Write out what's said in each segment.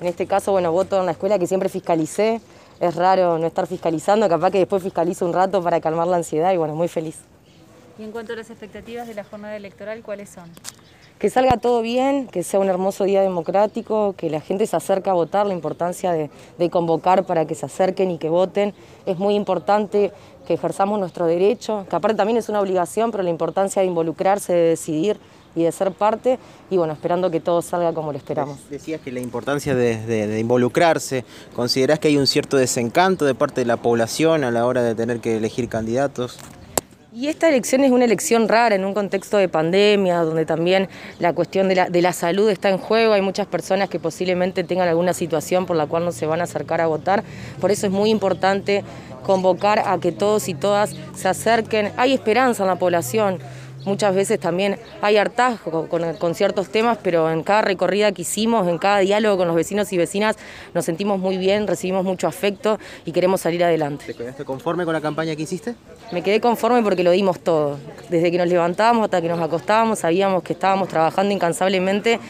En este caso, bueno, voto en la escuela que siempre fiscalicé. Es raro no estar fiscalizando, capaz que después fiscalizo un rato para calmar la ansiedad y bueno, muy feliz. Y en cuanto a las expectativas de la jornada electoral, ¿cuáles son? Que salga todo bien, que sea un hermoso día democrático, que la gente se acerque a votar, la importancia de, convocar para que se acerquen y que voten. Es muy importante que ejerzamos nuestro derecho, que aparte también es una obligación, pero la importancia de involucrarse, de decidir y de ser parte, y bueno, esperando que todo salga como lo esperamos. Decías que la importancia de, de, de, involucrarse, ¿considerás que hay un cierto desencanto de parte de la población a la hora de tener que elegir candidatos? Y esta elección es una elección rara en un contexto de pandemia, donde también la cuestión de la, salud está en juego. Hay muchas personas que posiblemente tengan alguna situación por la cual no se van a acercar a votar. Por eso es muy importante convocar a que todos y todas se acerquen. Hay esperanza en la población. Muchas veces también hay hartazgo con, con, ciertos temas, pero en cada recorrida que hicimos, en cada diálogo con los vecinos y vecinas, nos sentimos muy bien, recibimos mucho afecto y queremos salir adelante. ¿Te quedaste conforme con la campaña que hiciste? Me quedé conforme porque lo dimos todo. Desde que nos levantábamos hasta que nos acostábamos, sabíamos que estábamos trabajando incansablemente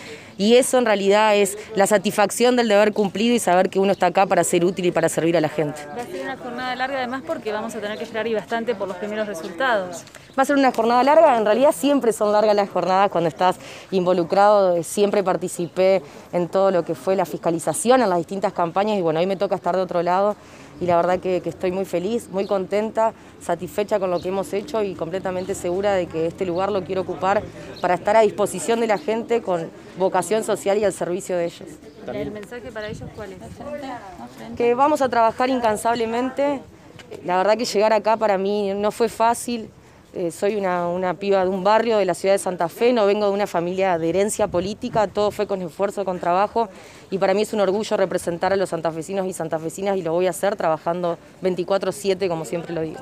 y eso en realidad es la satisfacción del deber cumplido y saber que uno está acá para ser útil y para servir a la gente. Va a ser una jornada larga además porque vamos a tener que esperar y bastante por los primeros resultados. Va a ser una jornada larga, en realidad siempre son largas las jornadas cuando estás involucrado, siempre participé en todo lo que fue la fiscalización en las distintas campañas y bueno, hoy me toca estar de otro lado y la verdad que, que, estoy muy feliz, muy contenta, satisfecha con lo que hemos hecho y completamente segura de que este lugar lo quiero ocupar para estar a disposición de la gente con vocación social y al servicio de ellos. ¿El mensaje para ellos cuál es? Que vamos a trabajar incansablemente. La verdad que llegar acá para mí no fue fácil. Eh, soy una, una, piba de un barrio de la ciudad de Santa Fe, no vengo de una familia de herencia política, todo fue con esfuerzo, con trabajo y para mí es un orgullo representar a los santafesinos y santafesinas y lo voy a hacer trabajando 24/7 como siempre lo digo.